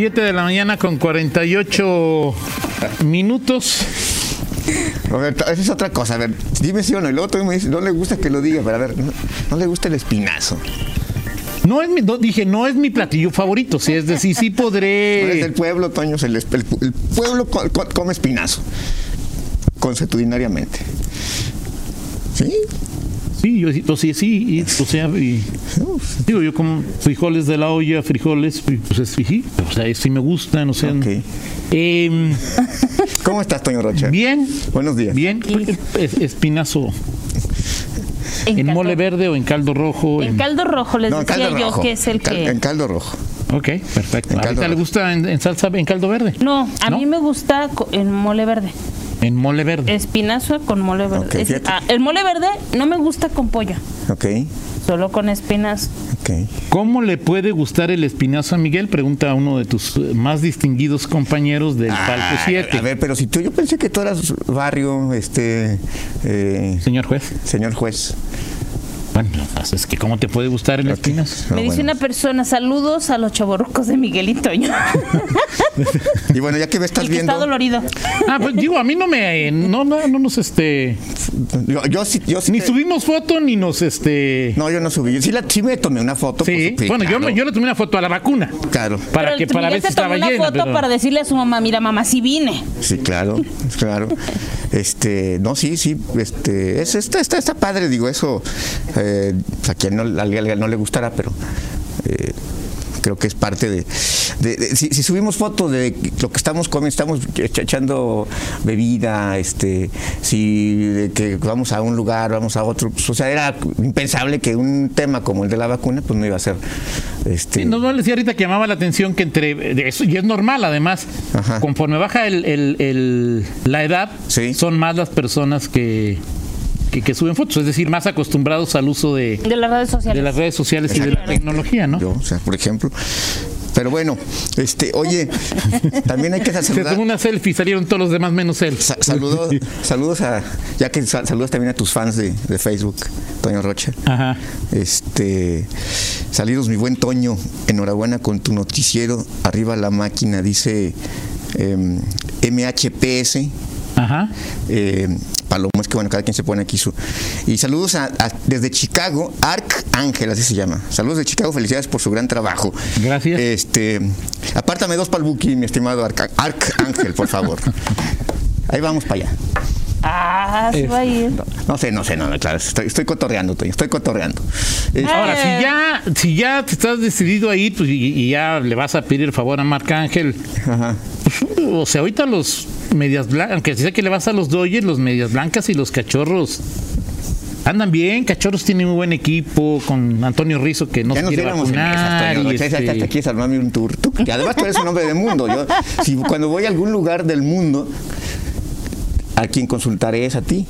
7 de la mañana con 48 minutos. Roberto, esa es otra cosa. A ver, dime si o no. Luego tú me dices, no le gusta que lo diga, pero a ver, no, no le gusta el espinazo. No es mi, no, dije, no es mi platillo favorito. Sí, es decir, sí No eres del podré. pueblo, Toño. El, el- el pueblo co- co- come espinazo. Consuetudinariamente. ¿Sí? Sí, yo, yo sí, sí. y, o sea, y- digo, yo como frijoles de la olla, frijoles, pues es sí, o sea, sí me gustan, o sea. Em, ¿Cómo estás, Toño Rocha? bien. Buenos días. Bien, es- espinazo. ¿En mole verde o en caldo rojo? En caldo rojo les No, decía caldo yo rojo. que es el Cal- que. En caldo rojo. Ok, perfecto. ¿Ahorita le gusta en, en salsa, en caldo verde? No, a ¿No? mí me gusta en mole verde. En mole verde. Espinazo con mole verde. Ok, Es- ah, el mole verde no me gusta con pollo, Ok, solo con espinas. ok. ¿Cómo le puede gustar el espinazo a Miguel? Pregunta a uno de tus eh, más distinguidos compañeros del Palco Ah, 7. A ver, pero si tú, yo pensé que tú eras barrio, este, eh, Señor juez. señor juez. Bueno, pues es que ¿cómo te puede gustar el espinazo? No, me dice bueno. una persona, saludos a los chaborrucos de Miguel y Toño. Y bueno, ya que me estás el que viendo, está dolorido. Ah, pues digo, a mí no me, no, no, no nos, este, yo, yo sí, yo sí ni te- subimos foto ni nos, este, No, yo no subí. Yo sí, la, sí me tomé una foto. sí. pues, Bueno, yo, claro, me- yo le tomé una foto a la vacuna Claro, para Pero que para ver si estaba una llena. foto pero- para decirle a su mamá, mira mamá, sí vine. sí, claro, claro. Este, no, sí, sí, este, es, está, está, está padre, digo, eso, eh, a quien no, a no le gustará, pero eh, creo que es parte de, de- de- si, si subimos fotos de lo que estamos comiendo, estamos echa- echando bebida, este, si de que vamos a un lugar, vamos a otro, pues, o sea, era impensable que un tema como el de la vacuna, pues no iba a ser, este, Sí, nos va a decir ahorita que llamaba la atención que entre eso, y es normal además, Ajá. conforme baja el, el- el- la edad, Sí. son más las personas que, que, que suben fotos, es decir, más acostumbrados al uso de, De las redes sociales. de las redes sociales y de la tecnología, ¿no? Yo, o sea, por ejemplo. Pero bueno, este, oye, también hay que Se saludar. tomó una selfie y salieron todos los demás menos él. Sa- saludos, saludos a, ya que sa- saludos también a tus fans de, de Facebook, Toño Rocha. Ajá. Este, saludos mi buen Toño, enhorabuena con tu noticiero, arriba la máquina, dice em, MHPS. Ajá. Eh, Palomo, es que bueno, cada quien se pone aquí su. Y saludos a- a- desde Chicago, Arc Ángel, así se llama. Saludos de Chicago, felicidades por su gran trabajo. Gracias. Este, apártame dos para el Buki, mi estimado Arc, Arc Ángel, por favor. Ahí vamos para allá. Ah, se va a ir. No, no sé, no sé, no, no, claro, estoy, estoy cotorreando, Toño, estoy cotorreando. Eh, Ahora, si ya, si ya te estás decidido a ir pues, y, y ya le vas a pedir el favor a Marc Ángel, ajá. pues, o sea, ahorita los medias blancas, aunque sé que le vas a los Dodgers, los medias blancas y los cachorros andan bien. Cachorros tiene muy buen equipo con Antonio Rizzo que no Ya se nos quiere viéramos en esas, vacunar. Toño este- quieres armarme un tour. Tú, que además tú eres un hombre de mundo. Yo, si cuando voy a algún lugar del mundo, a quien consultaré es a ti.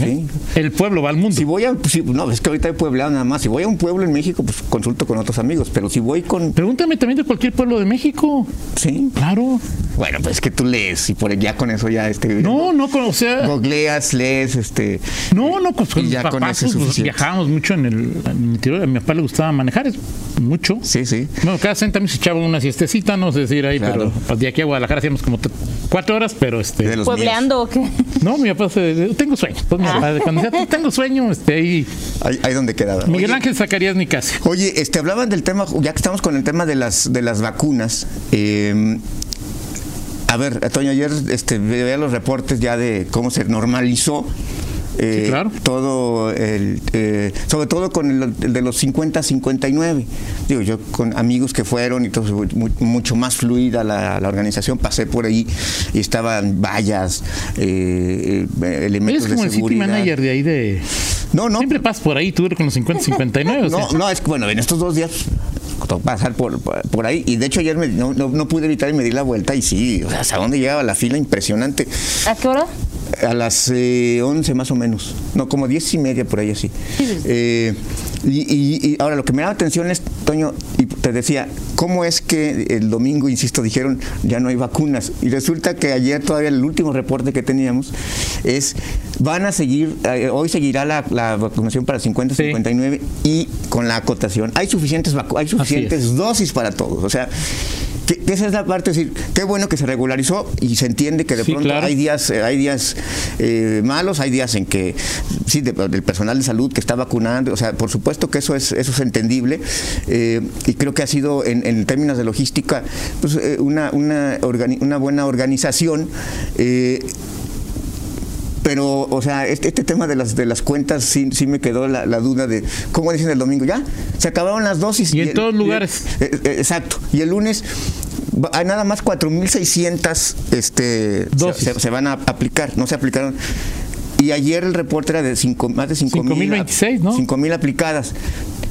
¿Sí? El pueblo va al mundo. Si voy a, si- no, es que ahorita he pueblado nada más. Si voy a un pueblo en México, pues consulto con otros amigos. Pero si voy con, Pregúntame también de cualquier pueblo de México. sí, Claro. bueno, pues es que tú lees y por ya con eso ya este. No, no, con- o sea, Googleas, lees, este. no, no, pues con Y ya con papás eso es pues, viajábamos mucho en el, en el interior. A mi papá le gustaba manejar, es mucho. Sí, sí. Bueno, cada 60 minutos se echaba una siestecita, no sé decir ahí, Claro. pero pues, de aquí a Guadalajara hacíamos como cuatro horas, pero este. ¿Puebleando o qué? No, mi papá se, tengo sueño. Mi papá, cuando decía, tengo sueño, este ahí. Ahí, ahí donde quedaba. Miguel Oye, Ángel Zacarías Nicasio. Oye, este, hablaban del tema, ya que estamos con el tema de las, de las vacunas. eh, a ver, Toño, ayer este, veía los reportes ya de cómo se normalizó. Eh, Sí, claro. Todo el, eh, sobre todo con el, el de los 50 50-59. Digo, yo con amigos que fueron y todo, mu- mucho más fluida la, la organización, pasé por ahí y estaban vallas, eh, eh, elementos Es como de el city seguridad. manager de ahí de. No, no, Siempre pasas por ahí, tú eres con los 50, 59. o sea. no, no, es que bueno, en estos dos días pasar por, por, por ahí y de hecho ayer me- no, no, no pude evitar y me di la vuelta y sí, o sea, hasta dónde llegaba la fila, impresionante. ¿A qué hora? A las eh, 11 más o menos, no, como 10 y media por ahí así. Eh, y, y- y ahora lo que me da atención es, Toño, y te decía, ¿cómo es que el domingo, insisto, dijeron ya no hay vacunas? Y resulta que ayer todavía el último reporte que teníamos es, van a seguir, eh, hoy seguirá la, la vacunación para 50, Sí. 59 y con la acotación, hay suficientes, hay suficientes dosis para todos. O sea, que- que esa es la parte, es decir, qué bueno que se regularizó y se entiende que de Sí, pronto claro. hay días, eh, hay días eh, malos, hay días en que, sí, de- del personal de salud que está vacunando, o sea, por supuesto que eso es, eso es entendible eh, y creo que ha sido en, en términos de logística pues, eh, una, una, organi- una buena organización. Pero, o sea, este, este tema de las de las cuentas sí, sí me quedó la, la duda de, ¿cómo dicen el domingo? Ya, se acabaron las dosis. Y en el- todos lugares. eh, eh, exacto. Y el lunes hay nada más 4.600 este, se, Dosis. se- se van a aplicar, no se aplicaron. Y ayer el reporte era de cinco, más de 5.000 5.026, ¿no? 5.000 aplicadas.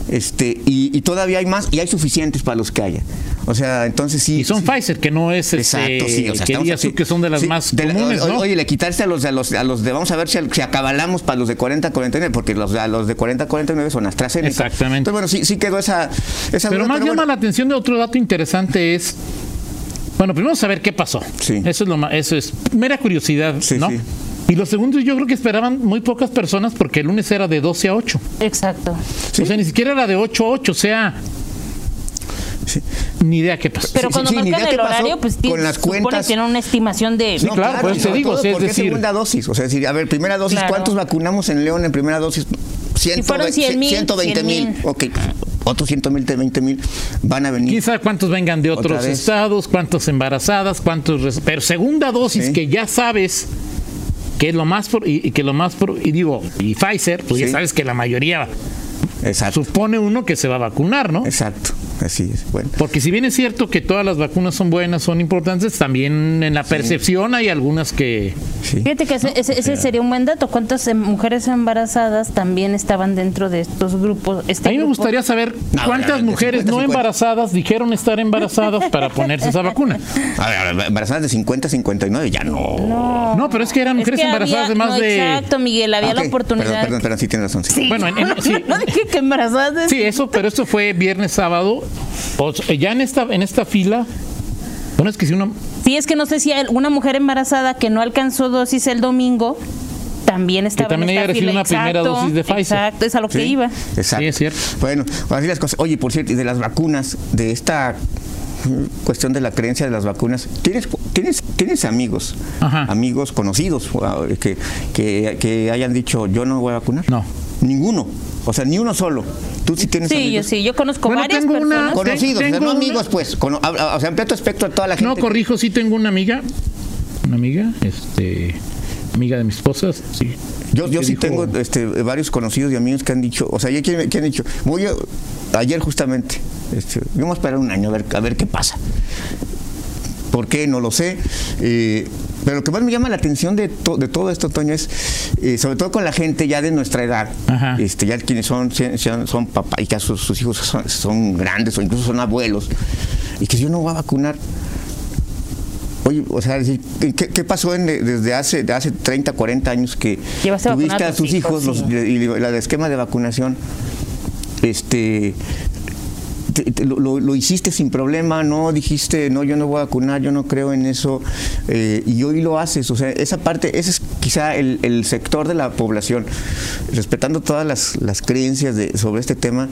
Este, y, y todavía hay más, y hay suficientes para los que haya. O sea, entonces sí. Y son sí. Pfizer, que no es este, Exacto, sí, o sea, que estamos así. que son de las Sí, más de la- comunes, o- ¿no? Oye, le quitaste a los, a los, a los de, vamos a ver si, si acabalamos para los de 40 a 49, porque los, a los de 40 a 49 son AstraZeneca. Exactamente. Entonces, bueno, sí, sí quedó esa, esa Pero duda, más llama bueno. la atención de otro dato interesante es, bueno, primero saber qué pasó. Sí. Eso es lo ma- eso es mera curiosidad, Sí, ¿no? Y lo segundo, yo creo que esperaban muy pocas personas porque el lunes era de 12 a 8. Exacto. Sí. O sea, ni siquiera era de 8 a 8, o sea, Sí. ni idea qué pasó. Pero cuando sí, marcan el horario, pues con las cuentas. que tienen una estimación de... Sí, claro, por eso te digo, todo es porque decir- segunda dosis. O sea, decir, a ver, primera dosis, Claro. ¿cuántos vacunamos en León en primera dosis? Fueron 100,000, 120 mil. 100,000. Ok, otros 120 mil van a venir. ¿Quién sabe cuántos vengan de otros estados, cuántos embarazadas, cuántos... Pero segunda dosis Sí. que ya sabes que es lo más... por- y, y que lo más... y digo, y Pfizer, pues ya sabes que la mayoría Exacto, supone uno que se va a vacunar, ¿no? exacto. Así es. Bueno. Porque si bien es cierto que todas las vacunas son buenas, son importantes, también en la percepción hay algunas que... Sí. Fíjate que ese, ese- ese sería un buen dato. ¿Cuántas em, mujeres embarazadas también estaban dentro de estos grupos? Este A mí me grupo? gustaría saber No, cuántas de mujeres 50, no 50. embarazadas dijeron estar embarazadas para ponerse esa vacuna. A ver, a ver, embarazadas de 50 a 59, ya no. No. No, pero es que eran Es mujeres que embarazadas había- de más no, de... Exacto, Miguel, había Ah, la oportunidad. Perdón, perdón, perdón, sí tienes razón. Sí. Sí. Bueno, en- en- sí. no dije que embarazadas. Sí, eso, pero esto fue viernes, sábado. O sea, ya en esta, en esta fila, bueno, es que si uno... Sí, es que no sé si hay una mujer embarazada que no alcanzó dosis el domingo también estaba también en ella esta recibió fila. una primera Exacto, dosis de Pfizer. Exacto, es a lo que Sí, iba. Exacto. Sí, es cierto. Bueno, así las cosas. Oye, por cierto, y de las vacunas, de esta mm, cuestión de la creencia de las vacunas, ¿tienes, tienes, tienes amigos, Ajá. amigos conocidos wow, que, que, que hayan dicho yo no voy a vacunar? No. Ninguno. O sea, ni uno solo. Tú sí tienes Sí, yo amigos. sí, yo conozco Bueno, varias tengo una- personas. Conocidos, o sea, Tengo no amigos, pues. Con, o sea, amplio tu espectro a toda la gente. No, corrijo, sí tengo una amiga, una amiga, este, amiga de mi esposa, sí. Yo, yo sí dijo- tengo este, varios conocidos y amigos que han dicho, o sea, que, que han dicho, voy a- ayer justamente, este, vamos a esperar un año a ver, a ver qué pasa. ¿Por qué? No lo sé. Eh, pero lo que más me llama la atención de, to- de todo esto, Toño, es eh, sobre todo con la gente ya de nuestra edad, Ajá. este, ya quienes son, son, son papás y que sus, sus hijos son, son grandes o incluso son abuelos, y que yo no voy a vacunar. Oye, o sea, decir, ¿qué, qué pasó en- desde hace, de hace 30, 40 años que Llevaste tuviste a a tus hijos, hijos, los- y la de esquema de vacunación? Este, te- te- lo, lo- hiciste sin problema, no dijiste, no, yo no voy a vacunar, yo no creo en eso, eh, y hoy lo haces. O sea, esa parte, ese es quizá el, el sector de la población, respetando todas las, las creencias de, sobre este tema,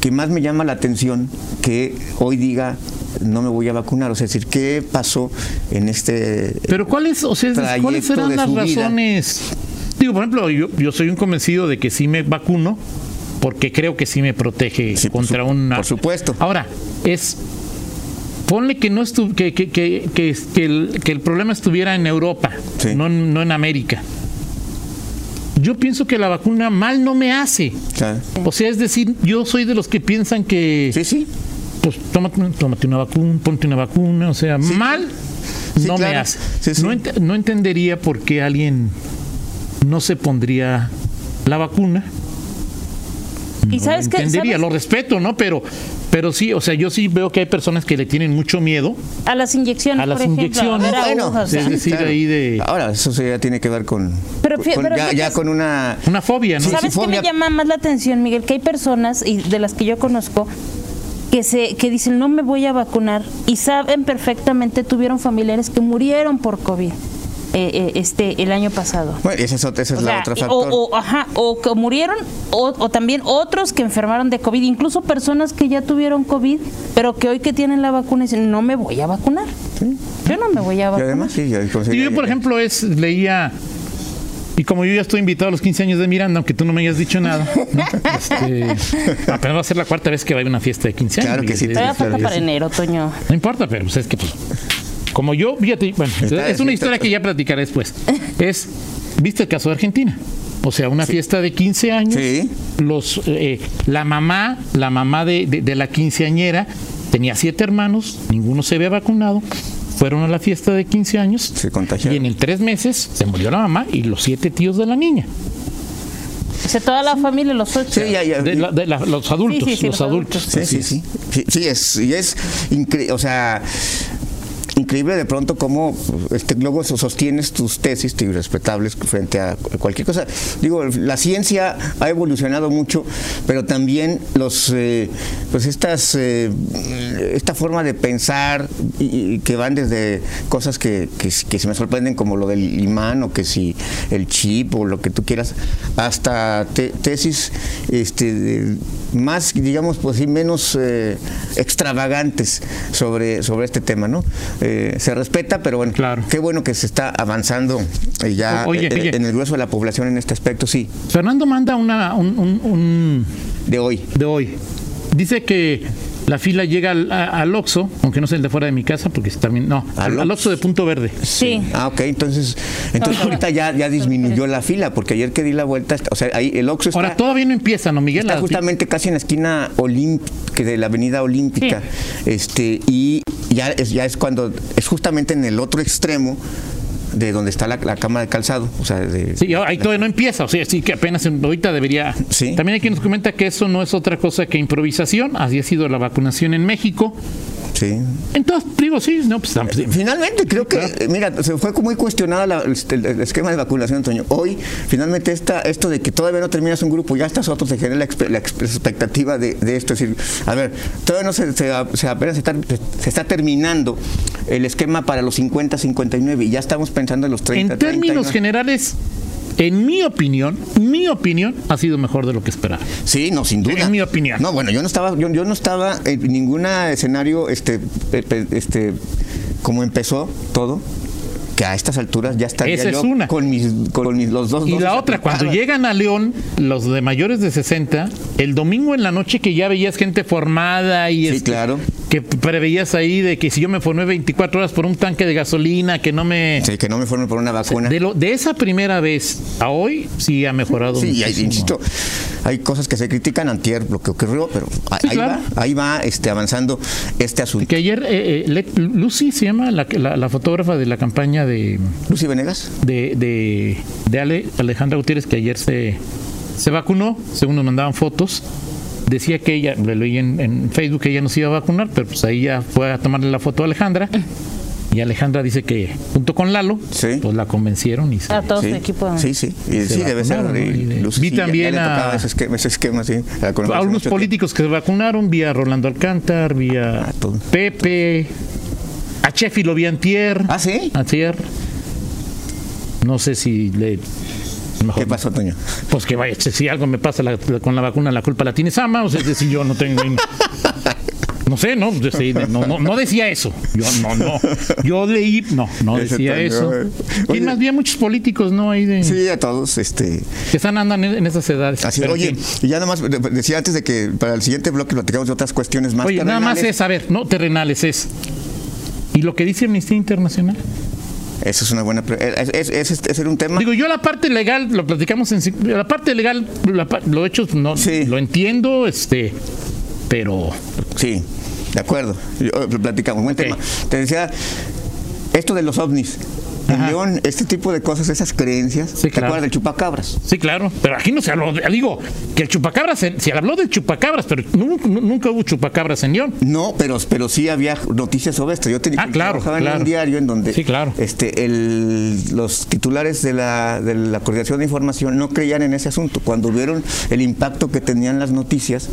que más me llama la atención que hoy diga, no me voy a vacunar. O sea, es decir, ¿qué pasó en este... Pero ¿cuáles, o sea, ¿cuáles serán las su vida? razones? Digo, por ejemplo, yo, yo soy un convencido de que sí me vacuno porque creo que sí me protege Sí, contra una... por supuesto. Ahora, es... Ponle que no estu que, que, que, que, el, que el problema estuviera en Europa, Sí. no, en- no en América. Yo pienso que la vacuna mal no me hace. o sea, O sea, es decir, yo soy de los que piensan que sí, sí. pues tómate, tómate una vacuna, ponte una vacuna, o sea, mal Sí, no me hace. Ent- no entendería por qué alguien no se pondría la vacuna. Y No sabes lo que entendería, ¿sabes? lo respeto, ¿no? Pero, pero sí, o sea, yo sí veo que hay personas que le tienen mucho miedo. a las inyecciones, A las por ejemplo, inyecciones. a ver, Bueno, agujas, sí, o sea. es decir, ahí de- Ahora, eso sí ya tiene que ver con. Pero con- pero ya, con una. Una fobia, ¿no? Sí, ¿Sabes qué fobia. me llama más la atención, Miguel? Que hay personas, y de las que yo conozco, que, se, que dicen no me voy a vacunar y saben perfectamente, tuvieron familiares que murieron por COVID. Eh, eh, este el año pasado. Bueno, esa es, otra- esa es O la sea, otra o, factor. o, ajá, o que murieron, o, o también otros que enfermaron de COVID, incluso personas que ya tuvieron COVID, pero que hoy que tienen la vacuna dicen, no me voy a vacunar. Yo no me voy a y vacunar. además, sí, ya Sí, conseguí- yo, por ejemplo, es leía. Y como yo ya estoy invitado a los 15 años de Miranda, aunque tú no me hayas dicho nada, ¿no? Este, apenas va a ser la cuarta vez que va a haber una fiesta de 15 años. Claro que sí, Y- Todavía claro falta para enero, Toño. No importa, pero pues es que, pues, como yo, fíjate, bueno, Está- es una historia está- que ya platicaré después. Es, ¿viste el caso de Argentina? O sea, una fiesta de 15 años. Sí. Los, eh, la mamá, la mamá de, de- de la quinceañera tenía siete hermanos, ninguno se había vacunado. Fueron a la fiesta de 15 años. Se contagiaron. Y en el tres meses se murió la mamá y los siete tíos de la niña. O sea, toda la familia, los ocho. Sí, ya, ya. De la- de la- los adultos, Sí, sí, sí, los los adultos. Sí, sí, sí. Sí, sí, es, y es increíble, o sea, increíble de pronto cómo este, luego so- sostienes tus tesis y respetables frente a cualquier cosa. Digo, la ciencia ha evolucionado mucho, pero también los, eh, pues estas, eh, esta forma de pensar que van desde cosas que, que, se me sorprenden como lo del imán o que si el chip o lo que tú quieras, hasta te- tesis este, más, digamos, pues sí, menos eh, extravagantes sobre, sobre este tema, ¿no? Eh, se respeta, pero bueno, Claro. qué bueno que se está avanzando eh, ya oye, eh, oye. en el grueso de la población en este aspecto, sí, Fernando manda una, un- un- un de hoy. de hoy. Dice que la fila llega al, a- al Oxxo, aunque no sea el de fuera de mi casa, porque también, no, ¿Al al, Oxxo de Punto Verde. Sí. Ah, ok, entonces, entonces No, ahorita ya, ya disminuyó la fila, porque ayer que di la vuelta, o sea, ahí el Oxxo está, Ahora todavía no empieza, ¿no, Miguel? está justamente casi en la esquina olímpica de la Avenida Olímpica, este, y ya es, ya es cuando, es justamente en el otro extremo de donde está la, la cama de calzado, o sea, de, Sí, ahí todavía no empieza, o sea, sí que apenas en- ahorita debería. Sí. También hay quien nos comenta que eso no es otra cosa que improvisación, así ha sido la vacunación en México. Sí. Entonces, digo, sí, no, pues sí. Finalmente, creo que, mira, se fue muy cuestionada la- este, el, el esquema de vacunación, Antonio. Hoy, finalmente, esta, esto de que todavía no terminas un grupo, ya estás otro, se genera la, expe- la ex- expectativa de, de esto. Es decir, a ver, todavía no se, se, se apenas se está, se está terminando el esquema para los 50, 59 y ya estamos pensando en los 30. En términos 39. generales, en mi opinión, mi opinión ha sido mejor de lo que esperaba. Sí, no, sin duda. En mi opinión. No, bueno, yo no estaba, yo, yo no estaba en ningún escenario, este, este, como empezó todo, que a estas alturas ya estaría Esa es yo una. con mis, con mis los dos. Y la otra, cuando llegan a León, los de mayores de 60, el domingo en la noche que ya veías gente formada y Sí, este, claro. Que preveías ahí de que si yo me formé 24 horas por un tanque de gasolina, que no me... Sí, que no me forme por una vacuna. De, lo, de esa primera vez a hoy, sí ha mejorado Sí, hay- insisto, hay cosas que se critican antier lo que ocurrió, pero ahí claro. va, ahí va este, avanzando este asunto. Que ayer eh, eh, Lucy se llama la, la- la fotógrafa de la campaña de, Lucy Venegas. de, de, de Ale- Alejandra Gutiérrez, que ayer se, se vacunó, según nos mandaban fotos. Decía que ella, le leí en, en Facebook que ella no se iba a vacunar, pero pues ahí ya fue a tomarle la foto a Alejandra. Y Alejandra dice que junto con Lalo, Sí. pues la convencieron y se, A todo sí, su equipo. Sí, sí, y se sí debe ser. vi sí, también a- ese esquema, ese esquema, sí. hace algunos políticos que se vacunaron, vi a Rolando Alcántar, vi a Ah, todo. Pepe, a Chefi lo vi antier. tiempo. Ah, sí. Antier. No sé si le... mejor- ¿Qué pasó, Toño? Pues que vaya, si algo me pasa la- con la vacuna, la culpa la tiene Sama, o sea, decir, yo no tengo... No sé, no, no, no, no decía eso. Yo no, no. Yo leí, no, no decía eso. eh. Y Oye. más bien muchos políticos, ¿no? Ahí de, Sí, a todos, este. que están andan en, en esas edades. Así, Pero oye, y ya nada más de- decía antes de que para el siguiente bloque platicamos de otras cuestiones más. Oye, nada más es, a ver, no terrenales, es. ¿Y lo que dice Amnistía Internacional? Eso es una buena. pre- Es, es, es- es- es un tema. Digo, yo la parte legal, lo platicamos en. La parte legal, la lo hecho, no, Sí. lo entiendo, este. Pero. Sí, de acuerdo. Yo- lo platicamos. Buen tema. Te decía, esto de los ovnis. En. León, este tipo de cosas, esas creencias. Sí, ¿Te claro. acuerdas del chupacabras? Sí, claro. Pero aquí no se habló. de- digo, que el chupacabras. Se, se habló del chupacabras, pero nu- nu- nunca hubo chupacabras en León. No, pero, pero sí había noticias sobre esto. Yo tenía Ah, claro, trabajaba en un diario en donde Sí, claro. este, el- los titulares de la, de la Coordinación de Información no creían en ese asunto. Cuando vieron el impacto que tenían las noticias,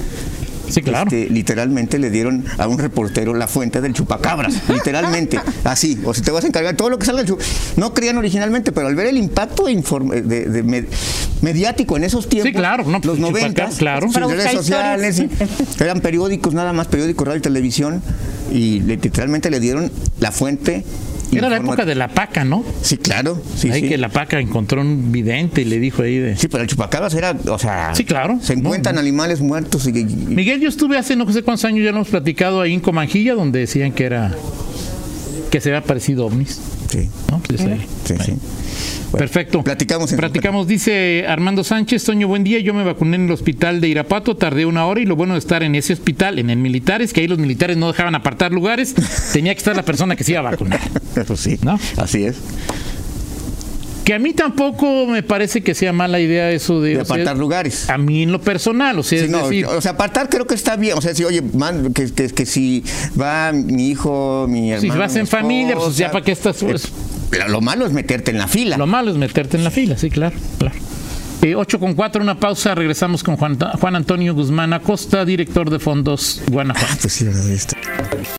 Sí, claro. este, literalmente le dieron a un reportero la fuente del chupacabras, literalmente, así. O si te vas a encargar todo lo que salga del chu- No creían originalmente, pero al ver el impacto de inform- de- de med- mediático en esos tiempos, Sí, claro, no, pues, los el 90, chupacabras, claro. Para redes sociales, eran periódicos, nada más periódicos, radio y televisión, y literalmente le dieron la fuente. Era la época de la paca, ¿no? Sí, claro. Sí, ahí sí. que la paca encontró un vidente y le dijo ahí de... Sí, pero el chupacabras era, o sea, Sí, claro. se encuentran No, no. animales muertos y, y- Miguel, yo estuve hace no sé cuántos años, ya lo hemos platicado ahí en Comanjilla, donde decían que era... que se había parecido ovnis. sí, ¿no? Pues ahí- sí, ahí. sí. Bueno, Perfecto. Platicamos Platicamos, dice Armando Sánchez, Toño, buen día. Yo me vacuné en el hospital de Irapato, tardé una hora y lo bueno de estar en ese hospital, en el militar, es que ahí los militares no dejaban apartar lugares, tenía que estar la persona que se iba a vacunar. Eso sí, ¿No? así es. Que a mí tampoco me parece que sea mala idea eso de... De sea, apartar lugares. A mí en lo personal, o sea, Sí, es no, decir, o sea, apartar creo que está bien. O sea, si, oye, man, que, que, que si va mi hijo, mi hermano. si vas en familia, pues ya para qué estás... pues, eh, lo malo es meterte en la fila. Lo malo es meterte en la fila, sí, claro, claro. Eh, 8 con 4, una pausa, regresamos con Juan, Juan Antonio Guzmán Acosta, director de fondos Guanajuato. Pues sí.